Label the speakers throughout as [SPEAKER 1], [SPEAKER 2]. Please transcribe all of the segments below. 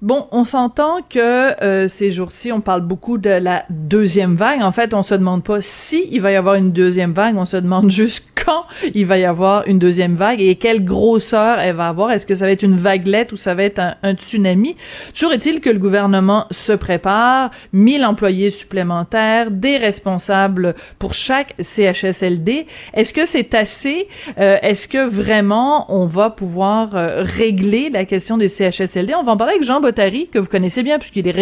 [SPEAKER 1] Bon, on s'entend que euh, ces jours-ci, on parle beaucoup de la deuxième vague. En fait, on se demande pas si il va y avoir une deuxième vague, on se demande juste quand il va y avoir une deuxième vague et quelle grosseur elle va avoir? Est-ce que ça va être une vaguelette ou ça va être un, tsunami? Toujours est-il que le gouvernement se prépare, 1000 employés supplémentaires, des responsables pour chaque CHSLD. Est-ce que c'est assez? Euh, est-ce que vraiment on va pouvoir euh, régler la question des CHSLD? On va en parler avec Jean que vous connaissez bien puisqu'il est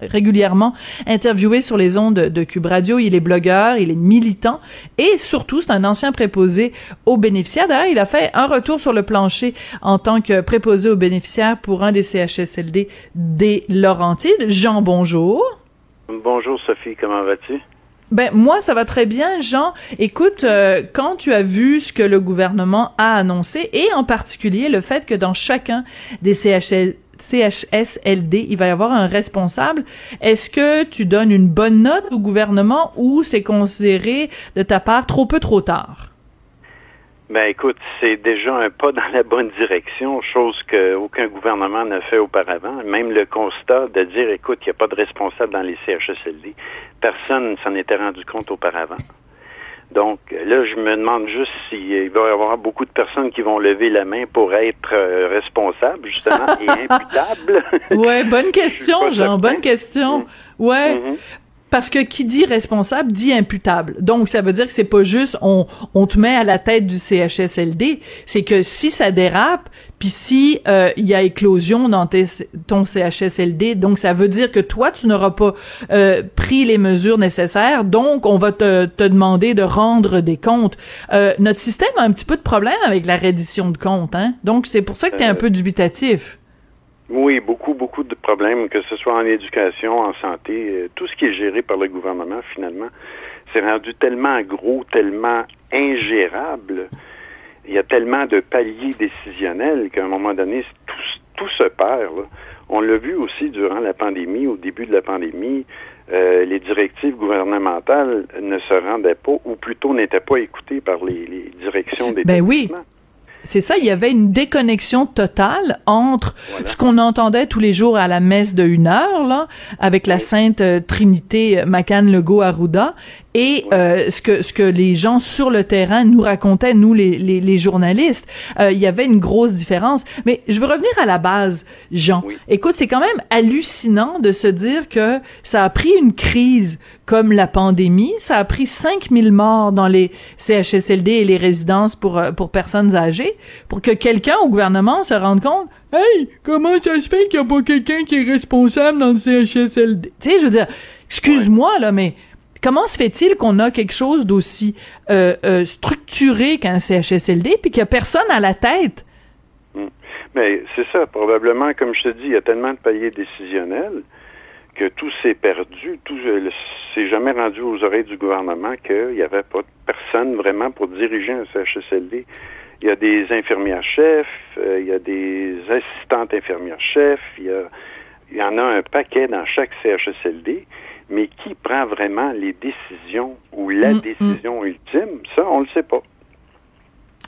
[SPEAKER 1] régulièrement interviewé sur les ondes de Cube Radio. Il est blogueur, il est militant et surtout, c'est un ancien préposé aux bénéficiaires. D'ailleurs, il a fait un retour sur le plancher en tant que préposé aux bénéficiaires pour un des CHSLD des Laurentides. Jean, bonjour.
[SPEAKER 2] Bonjour Sophie, comment vas-tu?
[SPEAKER 1] Ben moi ça va très bien Jean. Écoute, euh, quand tu as vu ce que le gouvernement a annoncé et en particulier le fait que dans chacun des CHSLD, il va y avoir un responsable. Est-ce que tu donnes une bonne note au gouvernement ou c'est considéré de ta part trop peu trop tard?
[SPEAKER 2] Ben écoute, c'est déjà un pas dans la bonne direction, chose qu'aucun gouvernement n'a fait auparavant. Même le constat de dire, écoute, il n'y a pas de responsable dans les CHSLD, personne ne s'en était rendu compte auparavant. Donc là, je me demande juste s'il va y avoir beaucoup de personnes qui vont lever la main pour être euh, responsables, justement, et imputables.
[SPEAKER 1] ouais, bonne question, Jean, bonne question. Ouais. Mm-hmm. Parce que qui dit responsable dit imputable. Donc ça veut dire que c'est pas juste on, on te met à la tête du CHSLD, c'est que si ça dérape, puis si euh, il y a éclosion dans ton CHSLD, donc ça veut dire que toi tu n'auras pas euh, pris les mesures nécessaires, donc on va te, te demander de rendre des comptes. Euh, notre système a un petit peu de problème avec la reddition de comptes, hein. Donc c'est pour ça que tu es un peu dubitatif.
[SPEAKER 2] Oui, beaucoup, beaucoup de problèmes, que ce soit en éducation, en santé, euh, tout ce qui est géré par le gouvernement, finalement, c'est rendu tellement gros, tellement ingérable. Il y a tellement de paliers décisionnels qu'à un moment donné, tout, se perd. On l'a vu aussi durant la pandémie, au début de la pandémie, euh, les directives gouvernementales ne se rendaient pas, ou plutôt n'étaient pas écoutées par les, directions des
[SPEAKER 1] ben oui. C'est ça, il y avait une déconnexion totale entre ce qu'on entendait tous les jours à la messe de une heure, là, avec la Sainte Trinité Macan Legault Arruda, et euh, ce que ce que les gens sur le terrain nous racontaient, nous les, les, les journalistes, euh, il y avait une grosse différence. Mais je veux revenir à la base, Jean. Écoute, c'est quand même hallucinant de se dire que ça a pris une crise comme la pandémie, ça a pris 5000 morts dans les CHSLD et les résidences pour euh, pour personnes âgées pour que quelqu'un au gouvernement se rende compte Hey, comment ça se fait qu'il n'y a pas quelqu'un qui est responsable dans le CHSLD? Tu sais, je veux dire, excuse-moi, là, mais Comment se fait-il qu'on a quelque chose d'aussi euh, euh, structuré qu'un CHSLD puis qu'il n'y a personne à la tête?
[SPEAKER 2] Hmm. Mais c'est ça, probablement, comme je te dis, il y a tellement de paliers décisionnels que tout s'est perdu, tout s'est jamais rendu aux oreilles du gouvernement qu'il n'y avait pas de personne vraiment pour diriger un CHSLD. Il y a des infirmières-chefs, euh, il y a des assistantes infirmières-chefs, il il y en a un paquet dans chaque CHSLD mais qui prend vraiment les décisions ou la mm, mm. décision ultime, ça, on le sait pas.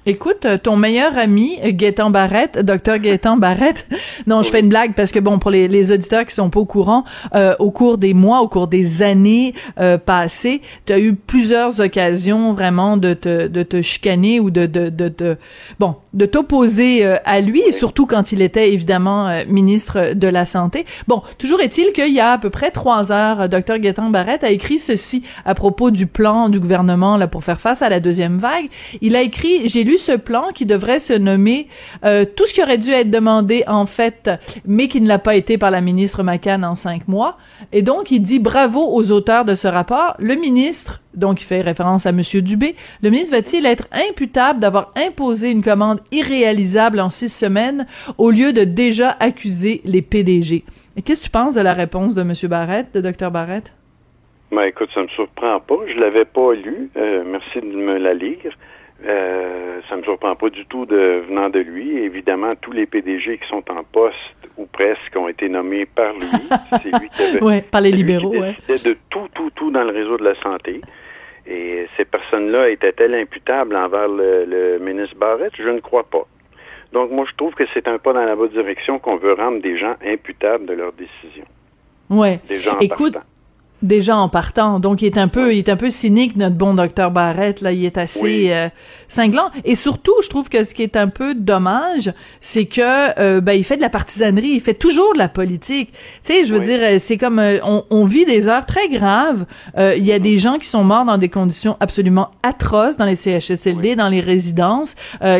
[SPEAKER 1] Écoute, euh, ton meilleur ami, Gaétan Barrette, docteur Gaétan Barrette, non, je fais une blague parce que bon, pour les, les auditeurs qui sont pas au courant, euh, au cours des mois, au cours des années euh, passées, tu as eu plusieurs occasions vraiment de te, de te chicaner ou de, de, de, de bon, de t'opposer euh, à lui, et surtout quand il était évidemment euh, ministre de la Santé. Bon, toujours est-il qu'il y a à peu près trois heures, docteur Gaétan Barrette a écrit ceci à propos du plan du gouvernement là pour faire face à la deuxième vague. Il a écrit, j'ai ce plan qui devrait se nommer euh, tout ce qui aurait dû être demandé en fait, mais qui ne l'a pas été par la ministre McCann en cinq mois. Et donc, il dit bravo aux auteurs de ce rapport. Le ministre, donc il fait référence à Monsieur Dubé, le ministre va-t-il être imputable d'avoir imposé une commande irréalisable en six semaines au lieu de déjà accuser les PDG? Qu'est-ce que tu penses de la réponse de Monsieur Barrett, de Dr Barrett?
[SPEAKER 2] Ben, écoute, ça me surprend pas. Je l'avais pas lu. Euh, merci de me la lire. Euh, ça ne me surprend pas du tout de venant de lui. Évidemment, tous les PDG qui sont en poste ou presque ont été nommés par lui.
[SPEAKER 1] C'est lui qui avait, ouais, par les libéraux,
[SPEAKER 2] de tout, tout, tout dans le réseau de la santé. Et ces personnes-là étaient-elles imputables envers le, ministre Barrett? Je ne crois pas. Donc, moi, je trouve que c'est un pas dans la bonne direction qu'on veut rendre des gens imputables de leurs décisions. Gens
[SPEAKER 1] Écoute, Déjà en partant, donc il est un peu, il est un peu cynique notre bon docteur Barrett là, il est assez euh, cinglant. Et surtout, je trouve que ce qui est un peu dommage, c'est que euh, ben il fait de la partisanerie, il fait toujours de la politique. Tu sais, je veux dire, euh, c'est comme on, on, vit des heures très graves. il y a des gens qui sont morts dans des conditions absolument atroces dans les CHSLD, dans les résidences,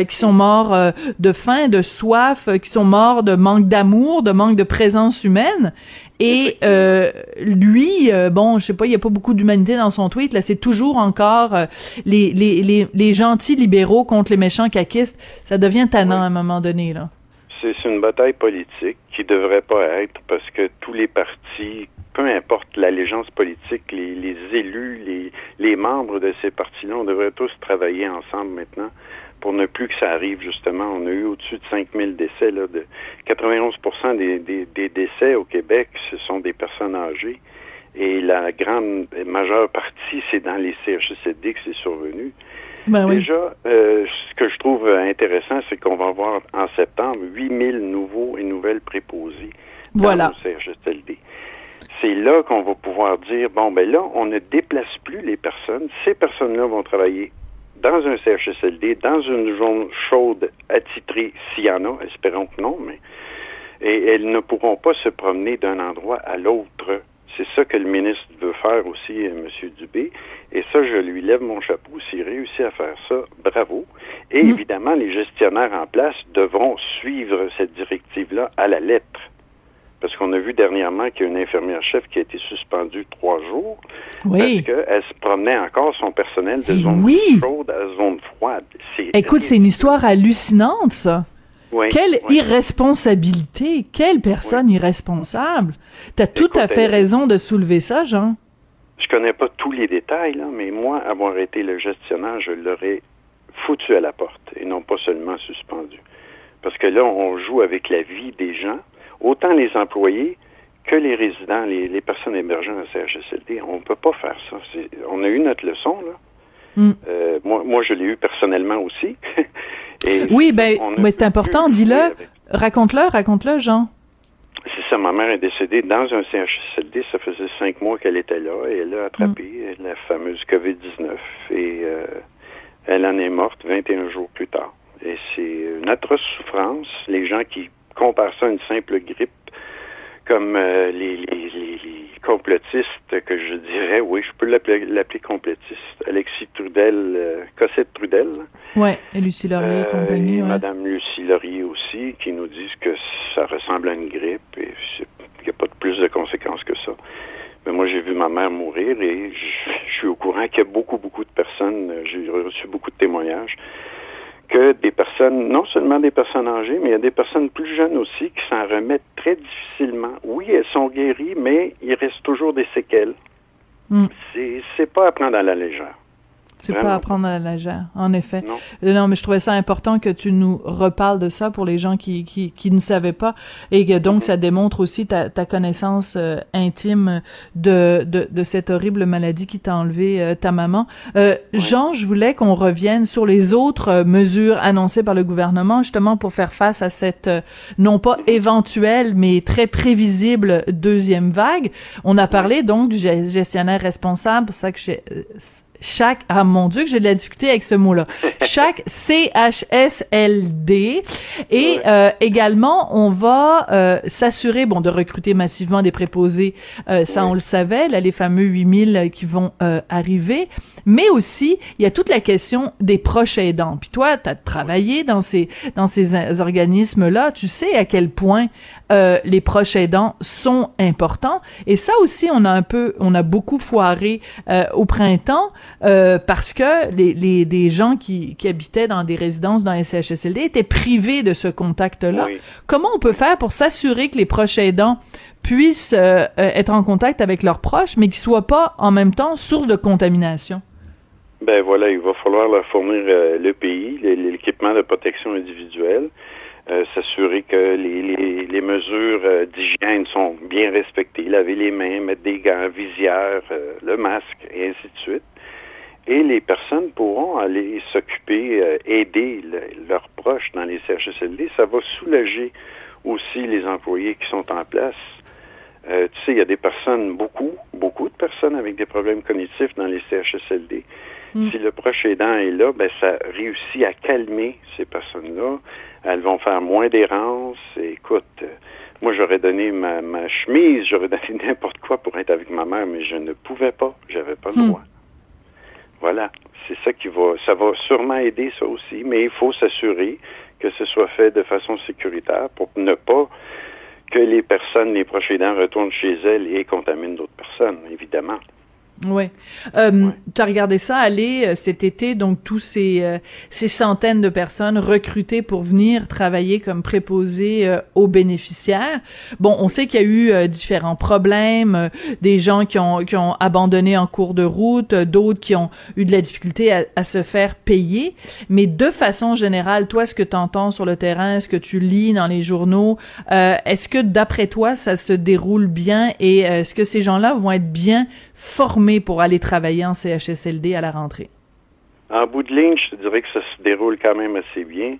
[SPEAKER 1] qui sont morts de faim, de soif, qui sont morts de manque d'amour, de manque de présence humaine. Et euh, lui, euh, bon, je sais pas, il y a pas beaucoup d'humanité dans son tweet. Là, c'est toujours encore euh, les, les, les, les, gentils libéraux contre les méchants caquistes. Ça devient tannant à un moment donné, là.
[SPEAKER 2] C'est une bataille politique qui devrait pas être parce que tous les partis, peu importe l'allégeance politique, les, les élus, les, les membres de ces partis-là, on devrait tous travailler ensemble maintenant pour ne plus que ça arrive, justement. On a eu au-dessus de 5000 décès. Là, de 91 des, des, des, décès au Québec, ce sont des personnes âgées. Et la grande majeure partie, c'est dans les CHSLD que c'est survenu.
[SPEAKER 1] Ben
[SPEAKER 2] Déjà, euh, ce que je trouve intéressant, c'est qu'on va avoir en septembre 8000 nouveaux et nouvelles préposés dans
[SPEAKER 1] voilà.
[SPEAKER 2] CHSLD. C'est là qu'on va pouvoir dire, bon, ben là, on ne déplace plus les personnes. Ces personnes-là vont travailler dans un CHSLD, dans une zone chaude attitrée, s'il y en a, espérons que non, mais et elles ne pourront pas se promener d'un endroit à l'autre. C'est ça que le ministre veut faire aussi, euh, M. Dubé. Et ça, je lui lève mon chapeau. S'il réussit à faire ça, bravo. Et mm. évidemment, les gestionnaires en place devront suivre cette directive-là à la lettre. Parce qu'on a vu dernièrement qu'il y a une infirmière-chef qui a été suspendue trois jours
[SPEAKER 1] oui.
[SPEAKER 2] parce qu'elle se promenait encore son personnel de zone chaude à zone froide.
[SPEAKER 1] Écoute, c'est une histoire hallucinante, ça.
[SPEAKER 2] Oui,
[SPEAKER 1] Quelle irresponsabilité! Quelle personne irresponsable! T'as tout à fait raison de soulever ça, Jean.
[SPEAKER 2] Je connais pas tous les détails, là, mais moi, avoir été le gestionnaire, je l'aurais foutu à la porte et non pas seulement suspendu. Parce que là, on joue avec la vie des gens autant les employés que les résidents, les, personnes hébergées en CHSLD. On ne peut pas faire ça. On a eu notre leçon, là.
[SPEAKER 1] Mm.
[SPEAKER 2] Euh, moi, moi, je l'ai eu personnellement aussi.
[SPEAKER 1] oui, ben, c'est important, dis-le. Raconte-le, raconte-le, Jean.
[SPEAKER 2] C'est ça, ma mère est décédée dans un CHSLD. Ça faisait cinq mois qu'elle était là et elle a attrapé mm. la fameuse COVID-19 et euh, elle en est morte 21 jours plus tard. Et c'est une atroce souffrance. Les gens qui compare ça à une simple grippe, comme euh, les, complotistes que je dirais, oui, je peux l'appeler complotiste. Alexis Trudel, euh, Cossette Trudel.
[SPEAKER 1] Oui, et Lucie Laurier et euh, compagnie. Et
[SPEAKER 2] Madame Lucie Laurier aussi, qui nous disent que ça ressemble à une grippe et qu'il n'y a pas de plus de conséquences que ça. Mais moi, j'ai vu ma mère mourir et je suis au courant qu'il y a beaucoup, beaucoup de personnes, j'ai reçu beaucoup de témoignages que des personnes, non seulement des personnes âgées, mais il y a des personnes plus jeunes aussi qui s'en remettent très difficilement. Oui, elles sont guéries, mais il reste toujours des séquelles.
[SPEAKER 1] Mm.
[SPEAKER 2] C'est pas à prendre à la légère.
[SPEAKER 1] C'est pas à prendre à la légère, en effet. Euh, non. mais je trouvais ça important que tu nous reparles de ça pour les gens qui, qui, qui ne savaient pas et que donc mm-hmm. ça démontre aussi ta, ta connaissance euh, intime de, de, de, cette horrible maladie qui t'a enlevé euh, ta maman. Jean, je voulais qu'on revienne sur les autres mesures annoncées par le gouvernement justement pour faire face à cette non pas mm-hmm. éventuelle mais très prévisible deuxième vague. On a parlé donc du gestionnaire responsable, pour ça que j'ai chaque ah mon dieu que j'ai de la difficulté avec ce mot-là. Chaque CHSLD et euh, également on va euh, s'assurer bon de recruter massivement des préposés euh, ça on le savait là les fameux 8000 qui vont arriver. Mais aussi il y a toute la question des proches aidants. Puis toi tu as travaillé dans ces dans ces organismes là tu sais à quel point les proches aidants sont importants. Et ça aussi on a un peu on a beaucoup foiré au printemps euh, parce que les, les, des gens qui, qui habitaient dans des résidences dans les CHSLD étaient privés de ce contact-là. Comment on peut faire pour s'assurer que les proches aidants puissent euh, euh, être en contact avec leurs proches, mais qu'ils soient pas en même temps source de contamination?
[SPEAKER 2] Ben voilà, il va falloir leur fournir le pays, l'équipement de protection individuelle, s'assurer que les, les, les mesures d'hygiène sont bien respectées, laver les mains, mettre des gants, visières, le masque, et ainsi de suite. Et les personnes pourront aller s'occuper, euh, aider leurs proches dans les CHSLD. Ça va soulager aussi les employés qui sont en place. Euh, tu sais, il y a des personnes, beaucoup, beaucoup de personnes avec des problèmes cognitifs dans les CHSLD. Mm. Si le proche aidant est là, ben ça réussit à calmer ces personnes-là. Elles vont faire moins d'errance. Écoute, euh, moi j'aurais donné ma, ma chemise, j'aurais donné n'importe quoi pour être avec ma mère, mais je ne pouvais pas. J'avais pas le mm. Voilà. C'est ça qui va, ça va sûrement aider ça aussi, mais il faut s'assurer que ce soit fait de façon sécuritaire pour ne pas que les personnes, les proches aidants retournent chez elles et contaminent d'autres personnes, évidemment.
[SPEAKER 1] Ouais. Euh, Tu as regardé ça aller euh, cet été, donc tous ces euh, ces centaines de personnes recrutées pour venir travailler comme préposés euh, aux bénéficiaires. Bon, on sait qu'il y a eu différents problèmes, des gens qui ont qui ont abandonné en cours de route, d'autres qui ont eu de la difficulté à, à, se faire payer. Mais de façon générale, toi, ce que tu entends sur le terrain, ce que tu lis dans les journaux, est-ce que d'après toi, ça se déroule bien et est-ce que ces gens-là vont être bien formés pour aller travailler en CHSLD à la rentrée?
[SPEAKER 2] En bout de ligne, je te dirais que ça se déroule quand même assez bien.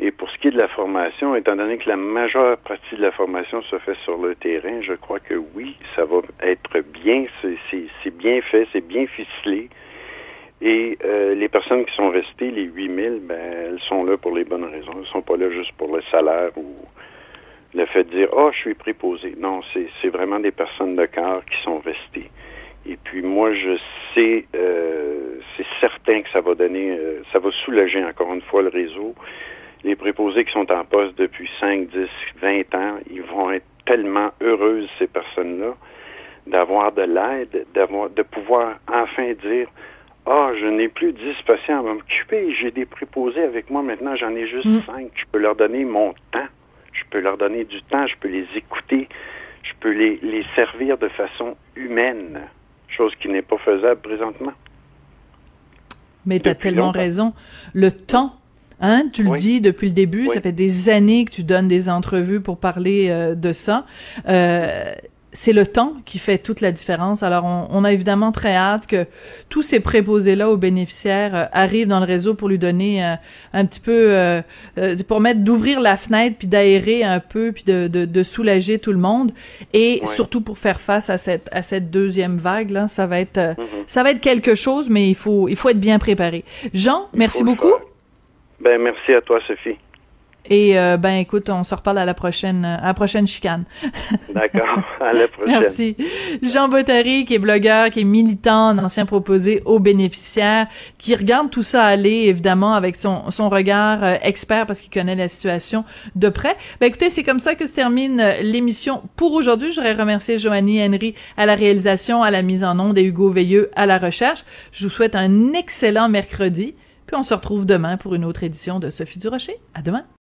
[SPEAKER 2] Et pour ce qui est de la formation, étant donné que la majeure partie de la formation se fait sur le terrain, je crois que oui, ça va être bien, c'est bien fait, c'est bien ficelé. Et euh, les personnes qui sont restées, les 8000, ben, elles sont là pour les bonnes raisons. Elles ne sont pas là juste pour le salaire ou le fait de dire, oh, je suis préposé. Non, c'est vraiment des personnes de cœur qui sont restées. Et puis moi, je sais, euh, c'est certain que ça va donner, euh, ça va soulager encore une fois le réseau. Les préposés qui sont en poste depuis 5, 10, 20 ans, ils vont être tellement heureuses, ces personnes-là, d'avoir de l'aide, d'avoir, de pouvoir enfin dire, ah, je n'ai plus 10 patients à m'occuper, j'ai des préposés avec moi maintenant, j'en ai juste 5. Mm. Je peux leur donner mon temps, je peux leur donner du temps, je peux les écouter, je peux les, les servir de façon humaine chose qui n'est pas faisable présentement.
[SPEAKER 1] Mais tu as tellement raison. Le temps, hein, tu le dis depuis le début, ça fait des années que tu donnes des entrevues pour parler euh, de ça. Euh, c'est le temps qui fait toute la différence. Alors, on, a évidemment très hâte que tous ces préposés-là aux bénéficiaires euh, arrivent dans le réseau pour lui donner euh, un petit peu, euh, pour mettre, d'ouvrir la fenêtre, puis d'aérer un peu, puis de, de, soulager tout le monde, et surtout pour faire face à cette à cette deuxième vague là, ça va être mm-hmm. ça va être quelque chose, mais il faut il faut être bien préparé. Jean, merci beaucoup.
[SPEAKER 2] Ben merci à toi, Sophie.
[SPEAKER 1] Et euh, ben écoute, on se reparle à la prochaine à la prochaine chicane.
[SPEAKER 2] D'accord, à la prochaine.
[SPEAKER 1] Merci. Jean Bottary, qui est blogueur, qui est militant, un ancien proposé aux bénéficiaires, qui regarde tout ça aller, évidemment, avec son, son regard euh, expert parce qu'il connaît la situation de près. Ben écoutez, c'est comme ça que se termine euh, l'émission pour aujourd'hui. Je voudrais remercier Joanie Henry à la réalisation, à la mise en onde et Hugo Veilleux à la recherche. Je vous souhaite un excellent mercredi. Puis on se retrouve demain pour une autre édition de Sophie Durocher. À demain.